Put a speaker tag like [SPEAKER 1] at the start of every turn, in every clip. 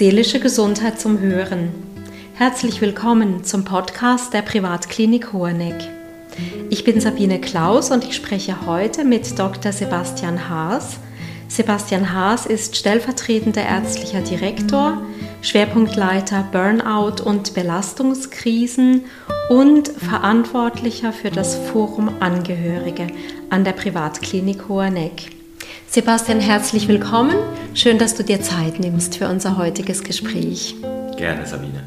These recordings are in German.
[SPEAKER 1] Seelische Gesundheit zum Hören. Herzlich willkommen zum Podcast der Privatklinik Hoheneck. Ich bin Sabine Klaus und ich spreche heute mit Dr. Sebastian Haas. Sebastian Haas ist stellvertretender ärztlicher Direktor, Schwerpunktleiter Burnout und Belastungskrisen und Verantwortlicher für das Forum Angehörige an der Privatklinik Hoheneck. Sebastian, herzlich willkommen. Schön, dass du dir Zeit nimmst für unser heutiges Gespräch.
[SPEAKER 2] Gerne, Sabine.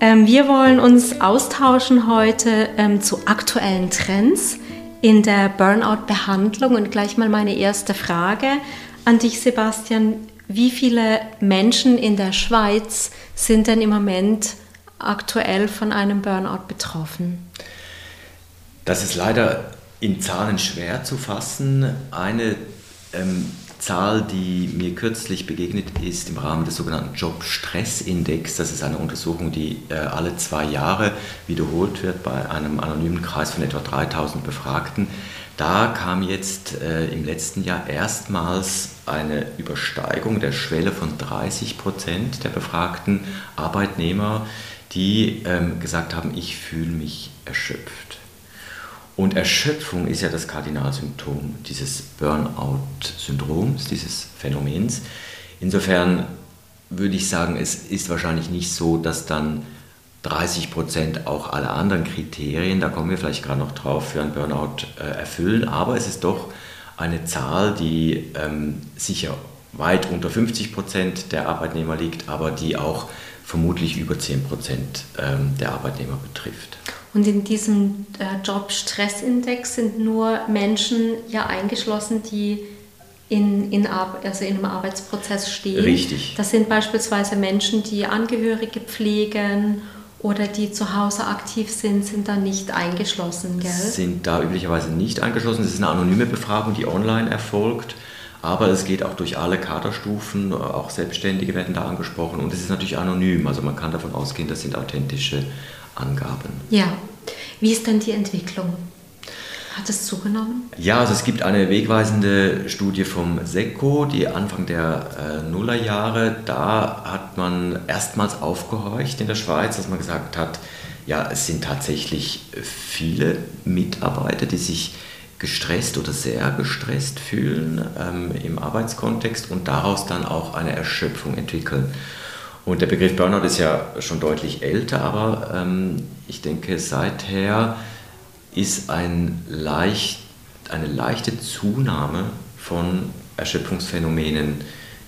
[SPEAKER 1] Ähm, wir wollen uns austauschen heute ähm, zu aktuellen Trends in der Burnout-Behandlung. Und gleich mal meine erste Frage an dich, Sebastian. Wie viele Menschen in der Schweiz sind denn im Moment aktuell von einem Burnout betroffen?
[SPEAKER 2] Das ist leider in Zahlen schwer zu fassen. Eine ähm, Zahl, die mir kürzlich begegnet ist im Rahmen des sogenannten Job-Stress-Index. Das ist eine Untersuchung, die äh, alle zwei Jahre wiederholt wird bei einem anonymen Kreis von etwa 3000 Befragten. Da kam jetzt äh, im letzten Jahr erstmals eine Übersteigung der Schwelle von 30 Prozent der befragten Arbeitnehmer, die ähm, gesagt haben, ich fühle mich erschöpft. Und Erschöpfung ist ja das Kardinalsymptom dieses Burnout-Syndroms, dieses Phänomens. Insofern würde ich sagen, es ist wahrscheinlich nicht so, dass dann 30 Prozent auch alle anderen Kriterien, da kommen wir vielleicht gerade noch drauf, für ein Burnout äh, erfüllen, aber es ist doch eine Zahl, die ähm, sicher weit unter 50 Prozent der Arbeitnehmer liegt, aber die auch vermutlich über 10 Prozent ähm, der Arbeitnehmer betrifft.
[SPEAKER 1] Und in diesem äh, Job-Stress-Index sind nur Menschen ja eingeschlossen, die in, in, also in einem Arbeitsprozess stehen.
[SPEAKER 2] Richtig.
[SPEAKER 1] Das sind beispielsweise Menschen, die Angehörige pflegen oder die zu Hause aktiv sind, sind da nicht eingeschlossen, gell?
[SPEAKER 2] Sind da üblicherweise nicht eingeschlossen. Das ist eine anonyme Befragung, die online erfolgt. Aber es geht auch durch alle Kaderstufen, auch Selbstständige werden da angesprochen und es ist natürlich anonym. Also man kann davon ausgehen, das sind authentische Angaben.
[SPEAKER 1] Ja. Wie ist denn die Entwicklung? Hat es zugenommen?
[SPEAKER 2] Ja, also es gibt eine wegweisende Studie vom SECO, die Anfang der äh, Nullerjahre, da hat man erstmals aufgehorcht in der Schweiz, dass man gesagt hat, ja, es sind tatsächlich viele Mitarbeiter, die sich gestresst oder sehr gestresst fühlen ähm, im Arbeitskontext und daraus dann auch eine Erschöpfung entwickeln. Und der Begriff Burnout ist ja schon deutlich älter, aber ähm, ich denke, seither ist ein leicht, eine leichte Zunahme von Erschöpfungsphänomenen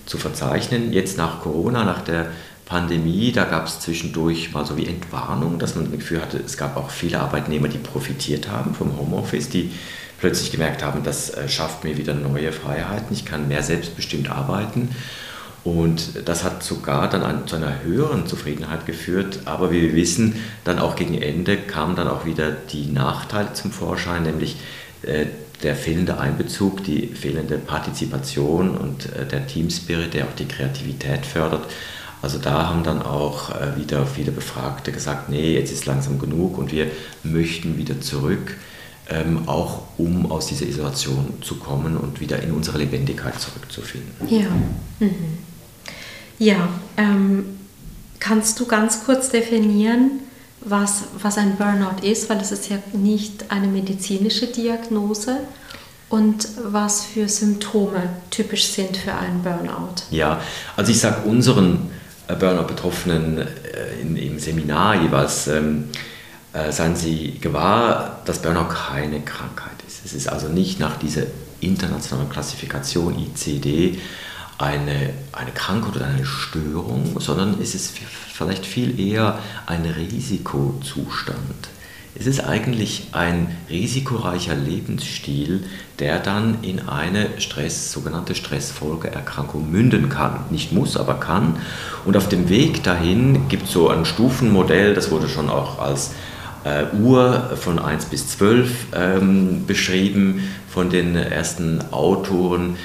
[SPEAKER 2] zu verzeichnen. Jetzt nach Corona, nach der Pandemie, da gab es zwischendurch mal so wie Entwarnung, dass man das Gefühl hatte, es gab auch viele Arbeitnehmer, die profitiert haben vom Homeoffice, die plötzlich gemerkt haben, das äh, schafft mir wieder neue Freiheiten, ich kann mehr selbstbestimmt arbeiten. Und das hat sogar dann an, zu einer höheren Zufriedenheit geführt. Aber wie wir wissen, dann auch gegen Ende kamen dann auch wieder die Nachteile zum Vorschein, nämlich äh, der fehlende Einbezug, die fehlende Partizipation und äh, der Teamspirit, der auch die Kreativität fördert. Also da haben dann auch äh, wieder viele Befragte gesagt, nee, jetzt ist langsam genug und wir möchten wieder zurück, ähm, auch um aus dieser Isolation zu kommen und wieder in unsere Lebendigkeit zurückzufinden.
[SPEAKER 1] Ja. Mhm. Ja, ähm, kannst du ganz kurz definieren, was, was ein Burnout ist, weil es ist ja nicht eine medizinische Diagnose und was für Symptome typisch sind für einen Burnout?
[SPEAKER 2] Ja, also ich sage unseren äh, Burnout-Betroffenen äh, im Seminar jeweils, ähm, äh, seien sie gewahr, dass Burnout keine Krankheit ist. Es ist also nicht nach dieser internationalen Klassifikation ICD eine, eine Krankheit oder eine Störung, sondern es ist vielleicht viel eher ein Risikozustand. Es ist eigentlich ein risikoreicher Lebensstil, der dann in eine Stress, sogenannte Stressfolgeerkrankung münden kann. Nicht muss, aber kann. Und auf dem Weg dahin gibt es so ein Stufenmodell, das wurde schon auch als äh, Uhr von 1 bis 12 ähm, beschrieben von den ersten Autoren.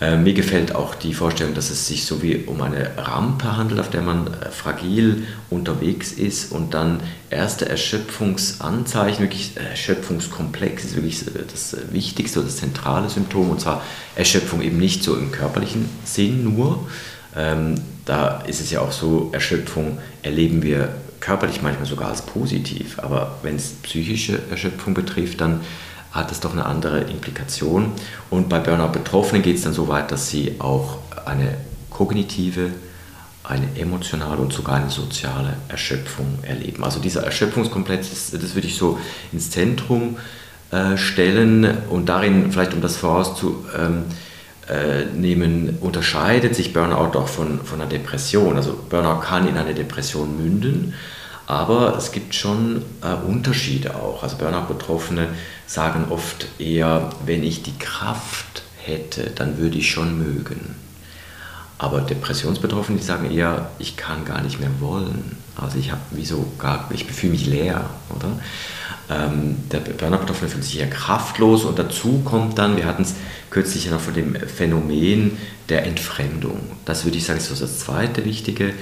[SPEAKER 2] Äh, mir gefällt auch die Vorstellung, dass es sich so wie um eine Rampe handelt, auf der man äh, fragil unterwegs ist und dann erste Erschöpfungsanzeichen, wirklich äh, Erschöpfungskomplex ist wirklich das Wichtigste oder das zentrale Symptom und zwar Erschöpfung eben nicht so im körperlichen Sinn nur, ähm, da ist es ja auch so, Erschöpfung erleben wir körperlich manchmal sogar als positiv, aber wenn es psychische Erschöpfung betrifft, dann hat es doch eine andere Implikation. Und bei Burnout-Betroffenen geht es dann so weit, dass sie auch eine kognitive, eine emotionale und sogar eine soziale Erschöpfung erleben. Also dieser Erschöpfungskomplex, das, das würde ich so ins Zentrum äh, stellen und darin, vielleicht um das vorauszunehmen, äh, unterscheidet sich Burnout auch von, von einer Depression. Also Burnout kann in eine Depression münden, aber es gibt schon äh, Unterschiede auch. Also Burnout-Betroffene sagen oft eher, wenn ich die Kraft hätte, dann würde ich schon mögen. Aber Depressionsbetroffene, die sagen eher, ich kann gar nicht mehr wollen. Also ich habe wieso gar, ich fühle mich leer, oder? Ähm, der Burnout-Betroffene fühlt sich eher kraftlos und dazu kommt dann, wir hatten es kürzlich ja noch von dem Phänomen der Entfremdung. Das würde ich sagen, ist so das zweite wichtige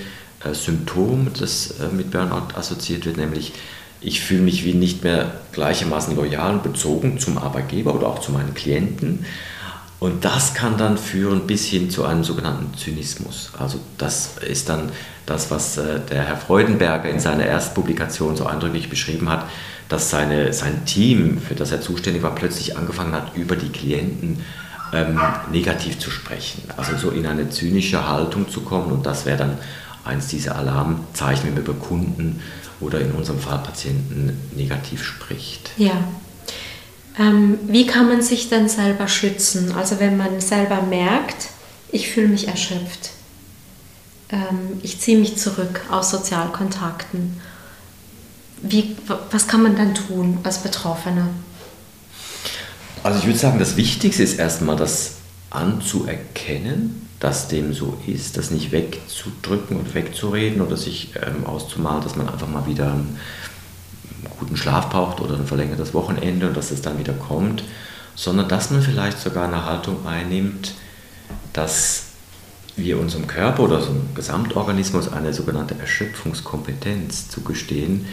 [SPEAKER 2] Symptom, das äh, mit Burnout assoziiert wird, nämlich ich fühle mich wie nicht mehr gleichermaßen loyal und bezogen zum Arbeitgeber oder auch zu meinen Klienten. Und das kann dann führen bis hin zu einem sogenannten Zynismus. Also das ist dann das, was äh, der Herr Freudenberger in seiner Erstpublikation so eindrücklich beschrieben hat, dass seine, sein Team, für das er zuständig war, plötzlich angefangen hat, über die Klienten ähm, negativ zu sprechen. Also so in eine zynische Haltung zu kommen und das wäre dann eins dieser Alarmzeichen, wenn man über Kunden oder in unserem Fall Patienten negativ spricht.
[SPEAKER 1] Ja. Ähm, wie kann man sich denn selber schützen? Also wenn man selber merkt, ich fühle mich erschöpft, ähm, ich ziehe mich zurück aus Sozialkontakten. Wie, was kann man dann tun als Betroffener?
[SPEAKER 2] Also ich würde sagen, das Wichtigste ist erstmal das anzuerkennen, dass dem so ist, das nicht wegzudrücken und wegzureden oder sich ähm, auszumalen, dass man einfach mal wieder einen guten Schlaf braucht oder ein verlängertes Wochenende und dass es dann wieder kommt, sondern dass man vielleicht sogar eine Haltung einnimmt, dass wir unserem Körper oder unserem Gesamtorganismus eine sogenannte Erschöpfungskompetenz zugestehen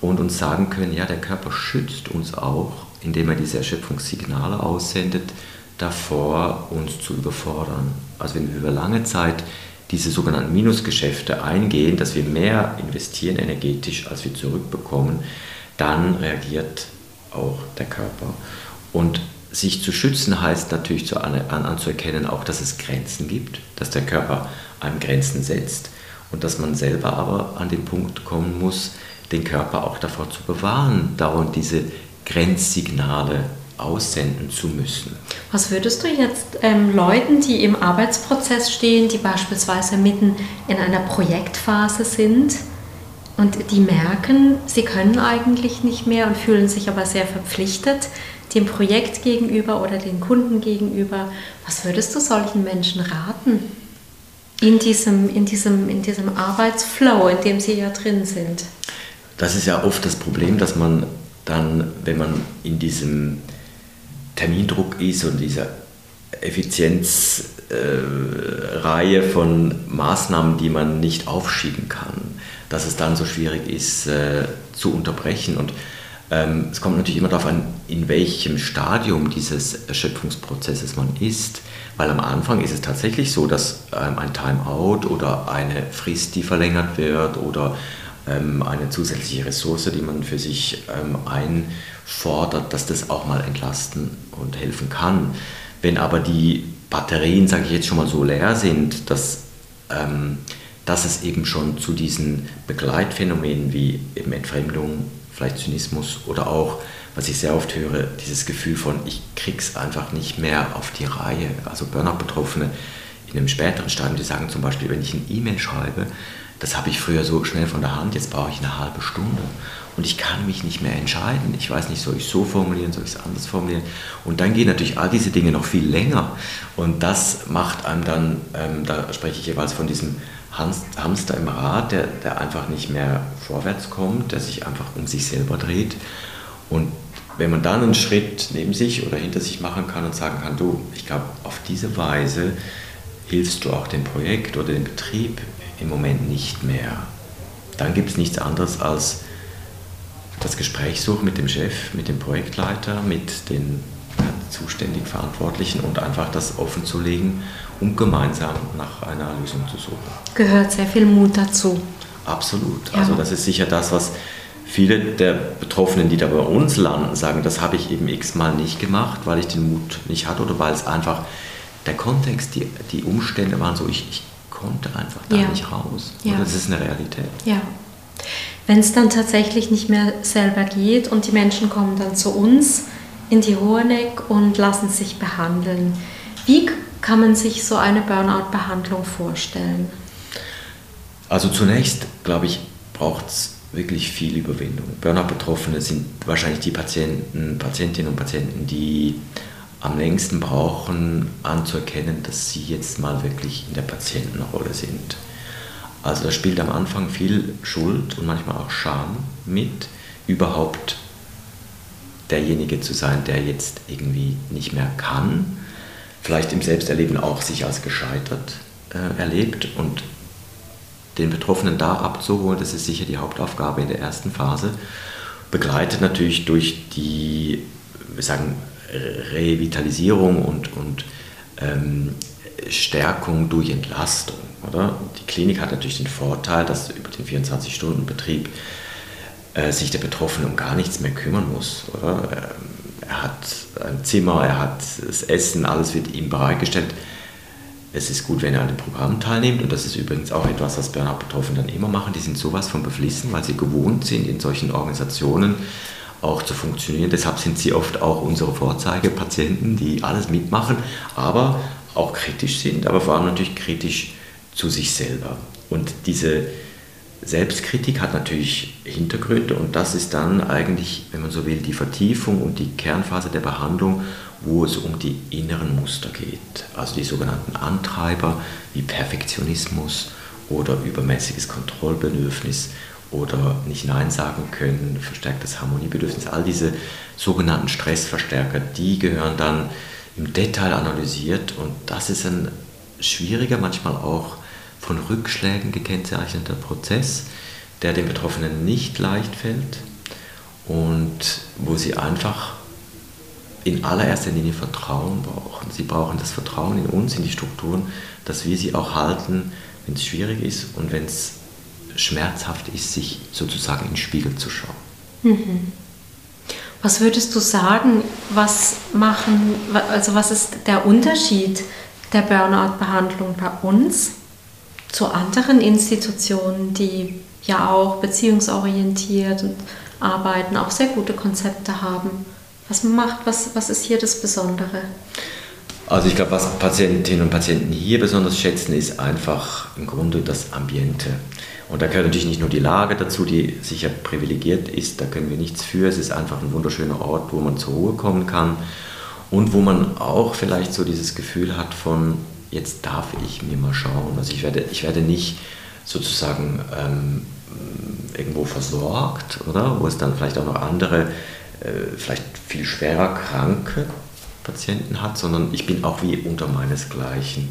[SPEAKER 2] und uns sagen können, ja, der Körper schützt uns auch, indem er diese Erschöpfungssignale aussendet, davor, uns zu überfordern. Also wenn wir über lange Zeit diese sogenannten Minusgeschäfte eingehen, dass wir mehr investieren energetisch, als wir zurückbekommen, dann reagiert auch der Körper. Und sich zu schützen heißt natürlich zu an, an, anzuerkennen, auch dass es Grenzen gibt, dass der Körper einem Grenzen setzt und dass man selber aber an den Punkt kommen muss, den Körper auch davor zu bewahren, dauernd diese Grenzsignale aussenden zu müssen.
[SPEAKER 1] Was würdest du jetzt ähm, Leuten, die im Arbeitsprozess stehen, die beispielsweise mitten in einer Projektphase sind und die merken, sie können eigentlich nicht mehr und fühlen sich aber sehr verpflichtet dem Projekt gegenüber oder den Kunden gegenüber, was würdest du solchen Menschen raten? In diesem, in diesem, in diesem Arbeitsflow, in dem sie ja drin sind.
[SPEAKER 2] Das ist ja oft das Problem, dass man dann, wenn man in diesem Termindruck ist und dieser Effizienzreihe äh, von Maßnahmen, die man nicht aufschieben kann, dass es dann so schwierig ist äh, zu unterbrechen. Und ähm, es kommt natürlich immer darauf an, in welchem Stadium dieses Erschöpfungsprozesses man ist. Weil am Anfang ist es tatsächlich so, dass ähm, ein Timeout oder eine Frist, die verlängert wird oder eine zusätzliche Ressource, die man für sich ähm, einfordert, dass das auch mal entlasten und helfen kann. Wenn aber die Batterien, sage ich jetzt schon mal so leer sind, dass, ähm, dass es eben schon zu diesen Begleitphänomenen wie eben Entfremdung, vielleicht Zynismus oder auch, was ich sehr oft höre, dieses Gefühl von, ich krieg's einfach nicht mehr auf die Reihe. Also Burnout-Betroffene in einem späteren Stadium, die sagen zum Beispiel, wenn ich eine E-Mail schreibe, das habe ich früher so schnell von der Hand, jetzt brauche ich eine halbe Stunde. Und ich kann mich nicht mehr entscheiden. Ich weiß nicht, soll ich so formulieren, soll ich es anders formulieren. Und dann gehen natürlich all diese Dinge noch viel länger. Und das macht einem dann, ähm, da spreche ich jeweils von diesem Hamster im Rad, der, der einfach nicht mehr vorwärts kommt, der sich einfach um sich selber dreht. Und wenn man dann einen Schritt neben sich oder hinter sich machen kann und sagen kann, du, ich glaube, auf diese Weise hilfst du auch dem Projekt oder dem Betrieb im Moment nicht mehr. Dann gibt es nichts anderes als das Gespräch suchen mit dem Chef, mit dem Projektleiter, mit den zuständig Verantwortlichen und einfach das offen zu legen um gemeinsam nach einer Lösung zu suchen.
[SPEAKER 1] Gehört sehr viel Mut dazu.
[SPEAKER 2] Absolut. Ja. Also das ist sicher das, was viele der Betroffenen, die da bei uns landen, sagen, das habe ich eben x-mal nicht gemacht, weil ich den Mut nicht hatte oder weil es einfach der Kontext, die, die Umstände waren so, ich, ich konnte einfach da ja. nicht raus. Ja. das ist eine Realität.
[SPEAKER 1] Ja. Wenn es dann tatsächlich nicht mehr selber geht und die Menschen kommen dann zu uns in die Hoheneck und lassen sich behandeln, wie kann man sich so eine Burnout-Behandlung vorstellen?
[SPEAKER 2] Also zunächst, glaube ich, braucht es wirklich viel Überwindung. Burnout-Betroffene sind wahrscheinlich die Patienten, Patientinnen und Patienten, die am längsten brauchen, anzuerkennen, dass sie jetzt mal wirklich in der Patientenrolle sind. Also da spielt am Anfang viel Schuld und manchmal auch Scham mit, überhaupt derjenige zu sein, der jetzt irgendwie nicht mehr kann, vielleicht im Selbsterleben auch sich als gescheitert äh, erlebt und den Betroffenen da abzuholen, das ist sicher die Hauptaufgabe in der ersten Phase, begleitet natürlich durch die, wir sagen, Revitalisierung und, und ähm, Stärkung durch Entlastung. Oder? Die Klinik hat natürlich den Vorteil, dass über den 24-Stunden-Betrieb äh, sich der Betroffene um gar nichts mehr kümmern muss. Oder? Ähm, er hat ein Zimmer, er hat das Essen, alles wird ihm bereitgestellt. Es ist gut, wenn er an dem Programm teilnimmt und das ist übrigens auch etwas, was Burnout-Betroffene dann immer machen. Die sind sowas von beflissen, weil sie gewohnt sind, in solchen Organisationen auch zu funktionieren. Deshalb sind sie oft auch unsere Vorzeigepatienten, die alles mitmachen, aber auch kritisch sind, aber vor allem natürlich kritisch zu sich selber. Und diese Selbstkritik hat natürlich Hintergründe und das ist dann eigentlich, wenn man so will, die Vertiefung und die Kernphase der Behandlung, wo es um die inneren Muster geht. Also die sogenannten Antreiber wie Perfektionismus oder übermäßiges Kontrollbedürfnis oder nicht Nein sagen können, verstärktes Harmoniebedürfnis, all diese sogenannten Stressverstärker, die gehören dann im Detail analysiert und das ist ein schwieriger, manchmal auch von Rückschlägen gekennzeichneter Prozess, der den Betroffenen nicht leicht fällt und wo sie einfach in allererster Linie Vertrauen brauchen. Sie brauchen das Vertrauen in uns, in die Strukturen, dass wir sie auch halten, wenn es schwierig ist und wenn es schmerzhaft ist, sich sozusagen in den Spiegel zu schauen. Mhm.
[SPEAKER 1] Was würdest du sagen, was machen, also was ist der Unterschied der Burnout-Behandlung bei uns zu anderen Institutionen, die ja auch beziehungsorientiert arbeiten, auch sehr gute Konzepte haben? Was macht, was, was ist hier das Besondere?
[SPEAKER 2] Also ich glaube, was Patientinnen und Patienten hier besonders schätzen, ist einfach im Grunde das Ambiente. Und da gehört natürlich nicht nur die Lage dazu, die sicher privilegiert ist, da können wir nichts für. Es ist einfach ein wunderschöner Ort, wo man zur Ruhe kommen kann und wo man auch vielleicht so dieses Gefühl hat von, jetzt darf ich mir mal schauen. Also ich werde, ich werde nicht sozusagen ähm, irgendwo versorgt, oder? Wo es dann vielleicht auch noch andere, äh, vielleicht viel schwerer kranke Patienten hat, sondern ich bin auch wie unter meinesgleichen.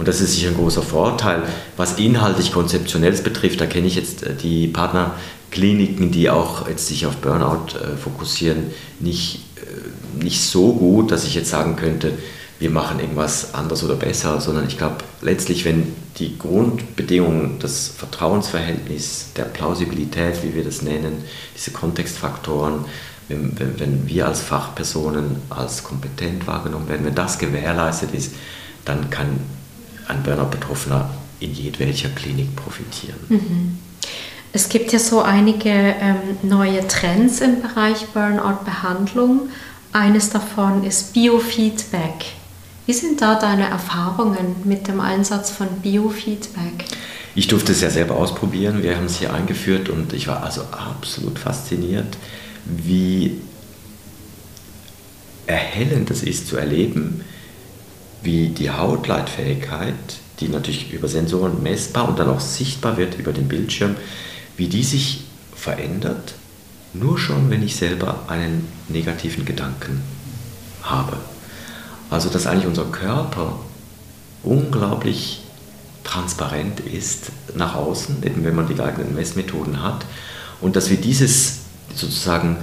[SPEAKER 2] Und das ist sicher ein großer Vorteil. Was inhaltlich Konzeptionelles betrifft, da kenne ich jetzt äh, die Partnerkliniken, die auch jetzt sich auf Burnout äh, fokussieren, nicht, äh, nicht so gut, dass ich jetzt sagen könnte, wir machen irgendwas anders oder besser, sondern ich glaube, letztlich, wenn die Grundbedingungen, das Vertrauensverhältnis, der Plausibilität, wie wir das nennen, diese Kontextfaktoren, wenn, wenn, wenn wir als Fachpersonen als kompetent wahrgenommen werden, wenn das gewährleistet ist, dann kann ein Burnout-Betroffener in jedwelcher Klinik profitieren. Mhm.
[SPEAKER 1] Es gibt ja so einige ähm, neue Trends im Bereich Burnout-Behandlung. Eines davon ist Biofeedback. Wie sind da deine Erfahrungen mit dem Einsatz von Biofeedback?
[SPEAKER 2] Ich durfte es ja selber ausprobieren. Wir haben es hier eingeführt und ich war also absolut fasziniert, wie erhellend es ist zu erleben, wie die Hautleitfähigkeit, die natürlich über Sensoren messbar und dann auch sichtbar wird über den Bildschirm, wie die sich verändert, nur schon, wenn ich selber einen negativen Gedanken habe. Also dass eigentlich unser Körper unglaublich transparent ist nach außen, eben wenn man die geeigneten Messmethoden hat, und dass wir dieses sozusagen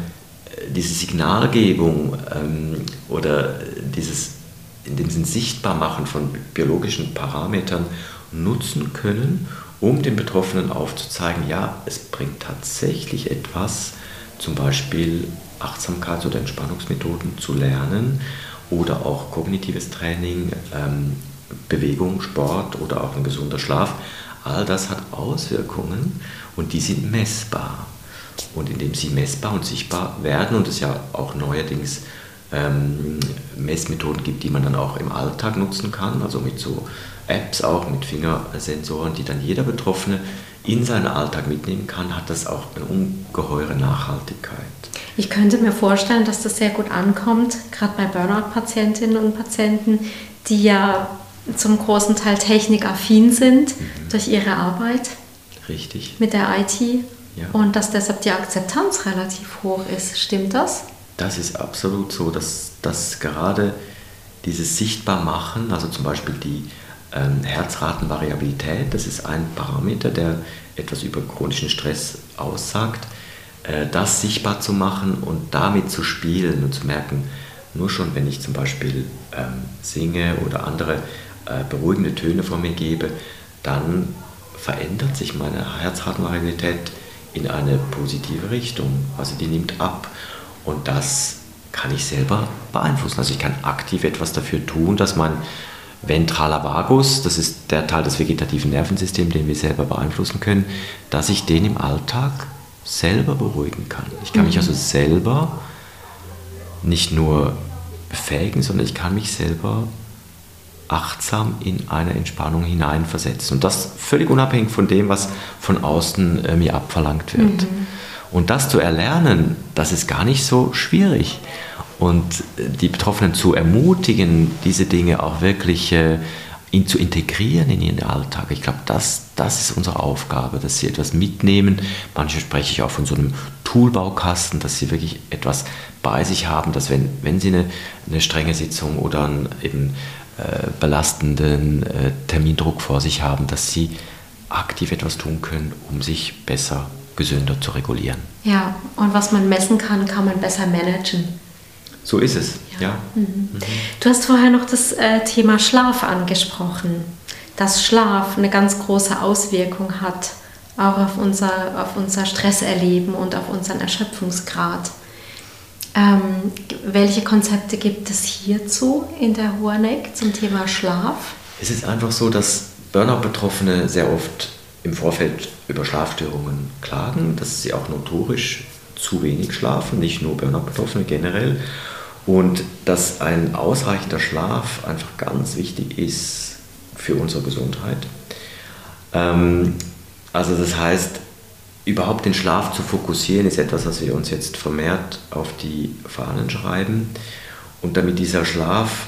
[SPEAKER 2] äh, diese Signalgebung ähm, oder dieses in dem Sinn sichtbar machen von biologischen Parametern nutzen können, um den Betroffenen aufzuzeigen, ja, es bringt tatsächlich etwas, zum Beispiel Achtsamkeits- oder Entspannungsmethoden zu lernen oder auch kognitives Training, ähm, Bewegung, Sport oder auch ein gesunder Schlaf. All das hat Auswirkungen und die sind messbar. Und indem sie messbar und sichtbar werden und es ja auch neuerdings ähm, Messmethoden gibt, die man dann auch im Alltag nutzen kann, also mit so Apps auch, mit Fingersensoren, die dann jeder Betroffene in seinen Alltag mitnehmen kann, hat das auch eine ungeheure Nachhaltigkeit.
[SPEAKER 1] Ich könnte mir vorstellen, dass das sehr gut ankommt, gerade bei Burnout-Patientinnen und Patienten, die ja zum großen Teil technikaffin sind mhm. durch ihre Arbeit.
[SPEAKER 2] Richtig.
[SPEAKER 1] Mit der IT. Ja. Und dass deshalb die Akzeptanz relativ hoch ist. Stimmt das?
[SPEAKER 2] Das ist absolut so, dass, dass gerade dieses Sichtbarmachen, also zum Beispiel die ähm, Herzratenvariabilität, das ist ein Parameter, der etwas über chronischen Stress aussagt, äh, das sichtbar zu machen und damit zu spielen und zu merken, nur schon wenn ich zum Beispiel ähm, singe oder andere äh, beruhigende Töne von mir gebe, dann verändert sich meine Herzratenvariabilität in eine positive Richtung. Also die nimmt ab. Und das kann ich selber beeinflussen. Also ich kann aktiv etwas dafür tun, dass mein ventraler Vagus, das ist der Teil des vegetativen Nervensystems, den wir selber beeinflussen können, dass ich den im Alltag selber beruhigen kann. Ich kann mich mhm. also selber nicht nur befähigen, sondern ich kann mich selber achtsam in eine Entspannung hineinversetzen. Und das völlig unabhängig von dem, was von außen äh, mir abverlangt wird. Mhm. Und das zu erlernen, das ist gar nicht so schwierig. Und die Betroffenen zu ermutigen, diese Dinge auch wirklich äh, in, zu integrieren in ihren Alltag. Ich glaube, das, das ist unsere Aufgabe, dass sie etwas mitnehmen. Manche spreche ich auch von so einem Toolbaukasten, dass sie wirklich etwas bei sich haben, dass wenn, wenn sie eine, eine strenge Sitzung oder einen eben äh, belastenden äh, Termindruck vor sich haben, dass sie aktiv etwas tun können, um sich besser gesünder zu regulieren.
[SPEAKER 1] Ja, und was man messen kann, kann man besser managen.
[SPEAKER 2] So ist es, ja. ja. Mhm.
[SPEAKER 1] Mhm. Du hast vorher noch das äh, Thema Schlaf angesprochen, dass Schlaf eine ganz große Auswirkung hat, auch auf unser, auf unser Stresserleben und auf unseren Erschöpfungsgrad. Ähm, welche Konzepte gibt es hierzu in der Hoheneck zum Thema Schlaf?
[SPEAKER 2] Es ist einfach so, dass Burnout-Betroffene sehr oft im Vorfeld über Schlafstörungen klagen, dass sie auch notorisch zu wenig schlafen, nicht nur Burnout-Betroffene generell. Und dass ein ausreichender Schlaf einfach ganz wichtig ist für unsere Gesundheit. Ähm, also das heißt, überhaupt den Schlaf zu fokussieren, ist etwas, was wir uns jetzt vermehrt auf die Fahnen schreiben. Und damit dieser Schlaf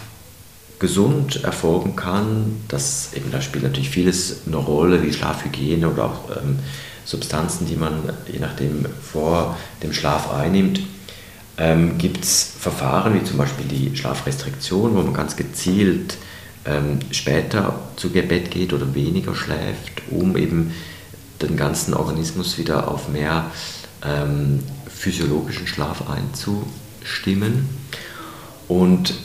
[SPEAKER 2] gesund erfolgen kann, das eben, da spielt natürlich vieles eine Rolle, wie Schlafhygiene oder auch ähm, Substanzen, die man je nachdem vor dem Schlaf einnimmt. Ähm, Gibt es Verfahren wie zum Beispiel die Schlafrestriktion, wo man ganz gezielt ähm, später zu Bett geht oder weniger schläft, um eben den ganzen Organismus wieder auf mehr ähm, physiologischen Schlaf einzustimmen. Und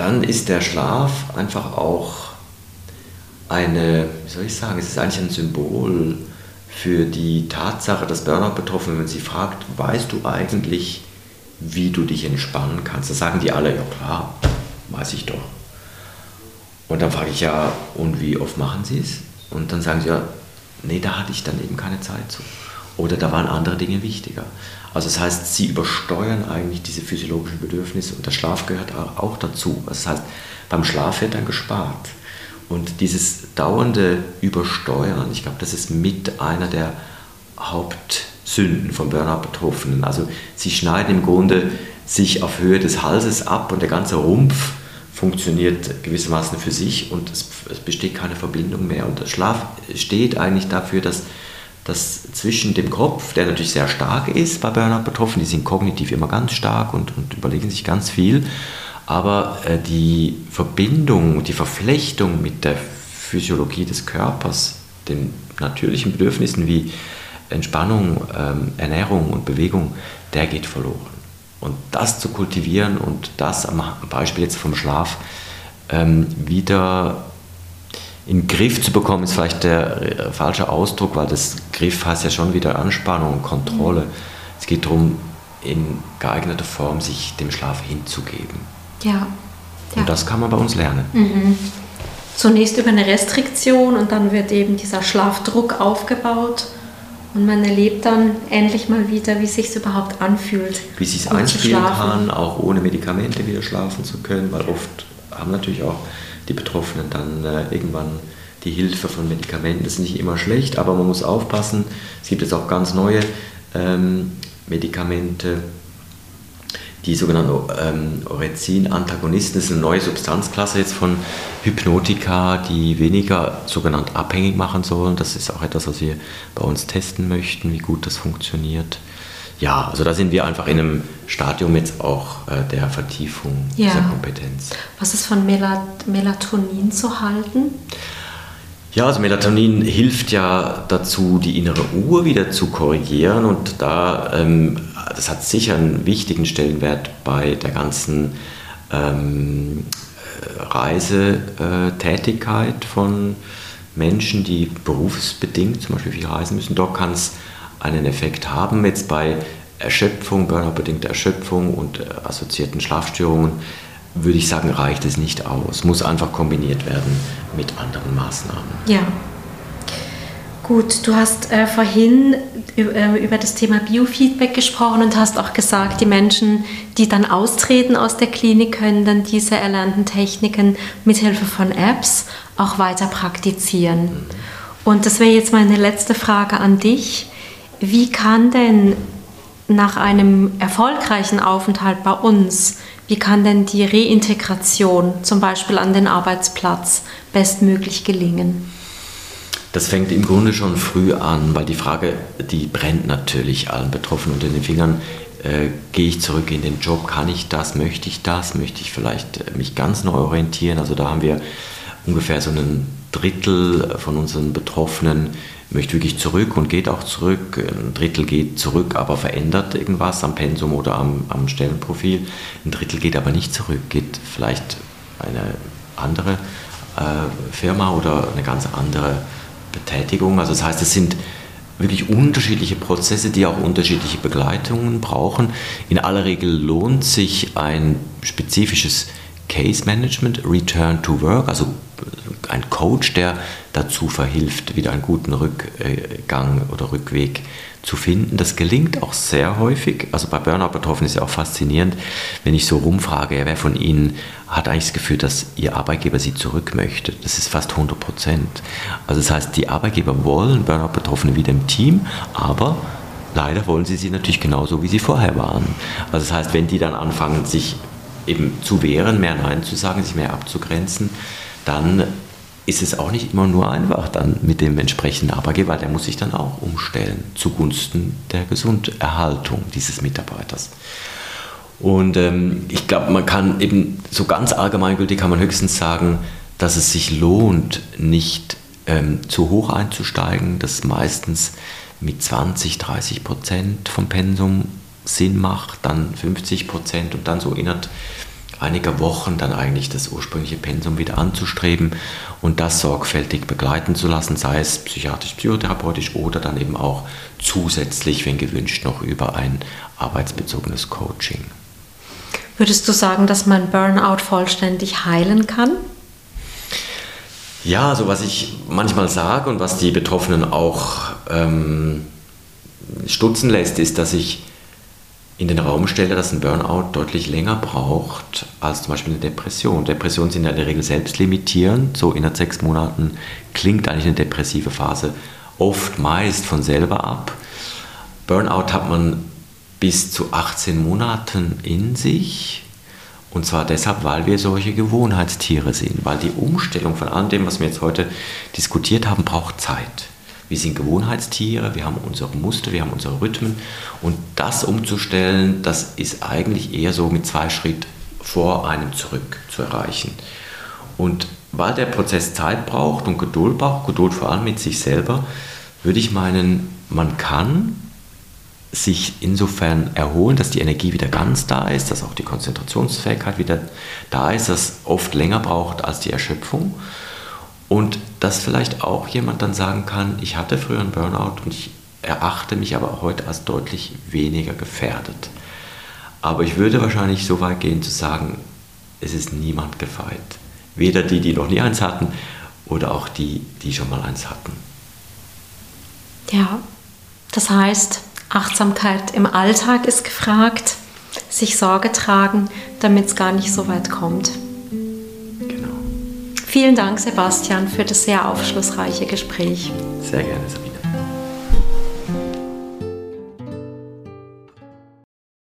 [SPEAKER 2] dann ist der Schlaf einfach auch eine, wie soll ich sagen, es ist eigentlich ein Symbol für die Tatsache, dass Burnout-Betroffene, wenn sie fragt, weißt du eigentlich, wie du dich entspannen kannst? Da sagen die alle, ja klar, weiß ich doch. Und dann frage ich ja, und wie oft machen sie es? Und dann sagen sie ja, nee, da hatte ich dann eben keine Zeit zu. Oder da waren andere Dinge wichtiger. Also das heißt, sie übersteuern eigentlich diese physiologischen Bedürfnisse und der Schlaf gehört auch dazu. Das heißt, beim Schlaf wird dann gespart. Und dieses dauernde Übersteuern, ich glaube, das ist mit einer der Hauptsünden von Burnout-Betroffenen. Also sie schneiden im Grunde sich auf Höhe des Halses ab und der ganze Rumpf funktioniert gewissermaßen für sich und es, es besteht keine Verbindung mehr. Und der Schlaf steht eigentlich dafür, dass dass zwischen dem Kopf, der natürlich sehr stark ist bei Burnout betroffen, die sind kognitiv immer ganz stark und, und überlegen sich ganz viel, aber äh, die Verbindung, die Verflechtung mit der Physiologie des Körpers, den natürlichen Bedürfnissen wie Entspannung, ähm, Ernährung und Bewegung, der geht verloren. Und das zu kultivieren und das am Beispiel jetzt vom Schlaf ähm, wieder in den Griff zu bekommen, ist vielleicht der äh, falsche Ausdruck, weil das Griff heißt ja schon wieder Anspannung und Kontrolle. Mhm. Es geht darum, in geeigneter Form sich dem Schlaf hinzugeben.
[SPEAKER 1] Ja. ja.
[SPEAKER 2] Und das kann man bei uns lernen.
[SPEAKER 1] Mhm. Zunächst über eine Restriktion und dann wird eben dieser Schlafdruck aufgebaut und man erlebt dann endlich mal wieder, wie es sich überhaupt anfühlt.
[SPEAKER 2] Wie es sich einspielen kann, auch ohne Medikamente wieder schlafen zu können, weil oft haben natürlich auch die Betroffenen dann äh, irgendwann die Hilfe von Medikamenten. Das ist nicht immer schlecht, aber man muss aufpassen. Es gibt jetzt auch ganz neue ähm, Medikamente, die sogenannten ähm, Orexin-Antagonisten. Das ist eine neue Substanzklasse jetzt von Hypnotika, die weniger sogenannt abhängig machen sollen. Das ist auch etwas, was wir bei uns testen möchten, wie gut das funktioniert. Ja, also da sind wir einfach in einem Stadium jetzt auch äh, der Vertiefung ja. dieser Kompetenz.
[SPEAKER 1] Was ist von Melat Melatonin zu halten?
[SPEAKER 2] Ja, also Melatonin hilft ja dazu, die innere Uhr wieder zu korrigieren und da, ähm, das hat sicher einen wichtigen Stellenwert bei der ganzen ähm, Reisetätigkeit von Menschen, die berufsbedingt zum Beispiel viel reisen müssen. Dort kann es einen Effekt haben. Jetzt bei Erschöpfung, Burnout-bedingter Erschöpfung und äh, assoziierten Schlafstörungen würde ich sagen, reicht es nicht aus. Muss einfach kombiniert werden mit anderen Maßnahmen.
[SPEAKER 1] Ja. Gut, du hast äh, vorhin äh, über das Thema Biofeedback gesprochen und hast auch gesagt, die Menschen, die dann austreten aus der Klinik, können dann diese erlernten Techniken mithilfe von Apps auch weiter praktizieren. Mhm. Und das wäre jetzt meine letzte Frage an dich. Wie kann denn nach einem erfolgreichen Aufenthalt bei uns, wie kann denn die Reintegration zum Beispiel an den Arbeitsplatz bestmöglich gelingen?
[SPEAKER 2] Das fängt im Grunde schon früh an, weil die Frage, die brennt natürlich allen Betroffenen unter den Fingern. Äh, gehe ich zurück in den Job? Kann ich das? Möchte ich das? Möchte ich vielleicht äh, mich ganz neu orientieren? Also da haben wir ungefähr so ein Drittel von unseren Betroffenen möchte wirklich zurück und geht auch zurück. Ein Drittel geht zurück, aber verändert irgendwas am Pensum oder am, am Stellenprofil. Ein Drittel geht aber nicht zurück, geht vielleicht eine andere äh, Firma oder eine ganz andere Betätigung. Also das heißt, es sind wirklich unterschiedliche Prozesse, die auch unterschiedliche Begleitungen brauchen. In aller Regel lohnt sich ein spezifisches Case Management, Return to Work, also ein Coach, der dazu verhilft, wieder einen guten Rückgang oder Rückweg zu finden. Das gelingt auch sehr häufig. Also bei Burnout-Betroffenen ist ja auch faszinierend, wenn ich so rumfrage, wer von Ihnen hat eigentlich das Gefühl, dass Ihr Arbeitgeber Sie zurück möchte. Das ist fast 100 Prozent. Also das heißt, die Arbeitgeber wollen Burnout-Betroffene wieder im Team, aber leider wollen sie sie natürlich genauso, wie sie vorher waren. Also das heißt, wenn die dann anfangen, sich eben zu wehren, mehr Nein zu sagen, sich mehr abzugrenzen, dann ist es auch nicht immer nur einfach dann mit dem entsprechenden Arbeitgeber, der muss sich dann auch umstellen zugunsten der Gesunderhaltung dieses Mitarbeiters. Und ähm, ich glaube, man kann eben so ganz allgemeingültig kann man höchstens sagen, dass es sich lohnt, nicht ähm, zu hoch einzusteigen, dass meistens mit 20, 30 Prozent vom Pensum Sinn macht, dann 50 Prozent und dann so innerhalb einiger Wochen dann eigentlich das ursprüngliche Pensum wieder anzustreben und das sorgfältig begleiten zu lassen, sei es psychiatrisch, psychotherapeutisch oder dann eben auch zusätzlich, wenn gewünscht, noch über ein arbeitsbezogenes Coaching.
[SPEAKER 1] Würdest du sagen, dass man Burnout vollständig heilen kann?
[SPEAKER 2] Ja, also was ich manchmal sage und was die Betroffenen auch ähm, stutzen lässt, ist, dass ich in den Raum stelle, dass ein Burnout deutlich länger braucht als zum Beispiel eine Depression. Depressionen sind ja in der Regel selbstlimitierend. So innerhalb sechs Monaten klingt eigentlich eine depressive Phase oft meist von selber ab. Burnout hat man bis zu 18 Monaten in sich. Und zwar deshalb, weil wir solche Gewohnheitstiere sind. Weil die Umstellung von all dem, was wir jetzt heute diskutiert haben, braucht Zeit. Wir sind Gewohnheitstiere, wir haben unsere Muster, wir haben unsere Rhythmen und das umzustellen, das ist eigentlich eher so mit zwei Schritt vor einem zurück zu erreichen. Und weil der Prozess Zeit braucht und Geduld braucht, Geduld vor allem mit sich selber, würde ich meinen, man kann sich insofern erholen, dass die Energie wieder ganz da ist, dass auch die Konzentrationsfähigkeit wieder da ist, dass oft länger braucht als die Erschöpfung. Und dass vielleicht auch jemand dann sagen kann, ich hatte früher einen Burnout und ich erachte mich aber heute als deutlich weniger gefährdet. Aber ich würde wahrscheinlich so weit gehen zu sagen, es ist niemand gefeit. Weder die, die noch nie eins hatten, oder auch die, die schon mal eins hatten.
[SPEAKER 1] Ja, das heißt, Achtsamkeit im Alltag ist gefragt, sich Sorge tragen, damit es gar nicht so weit kommt. Vielen Dank, Sebastian, für das sehr aufschlussreiche Gespräch.
[SPEAKER 2] Sehr gerne, Sabine.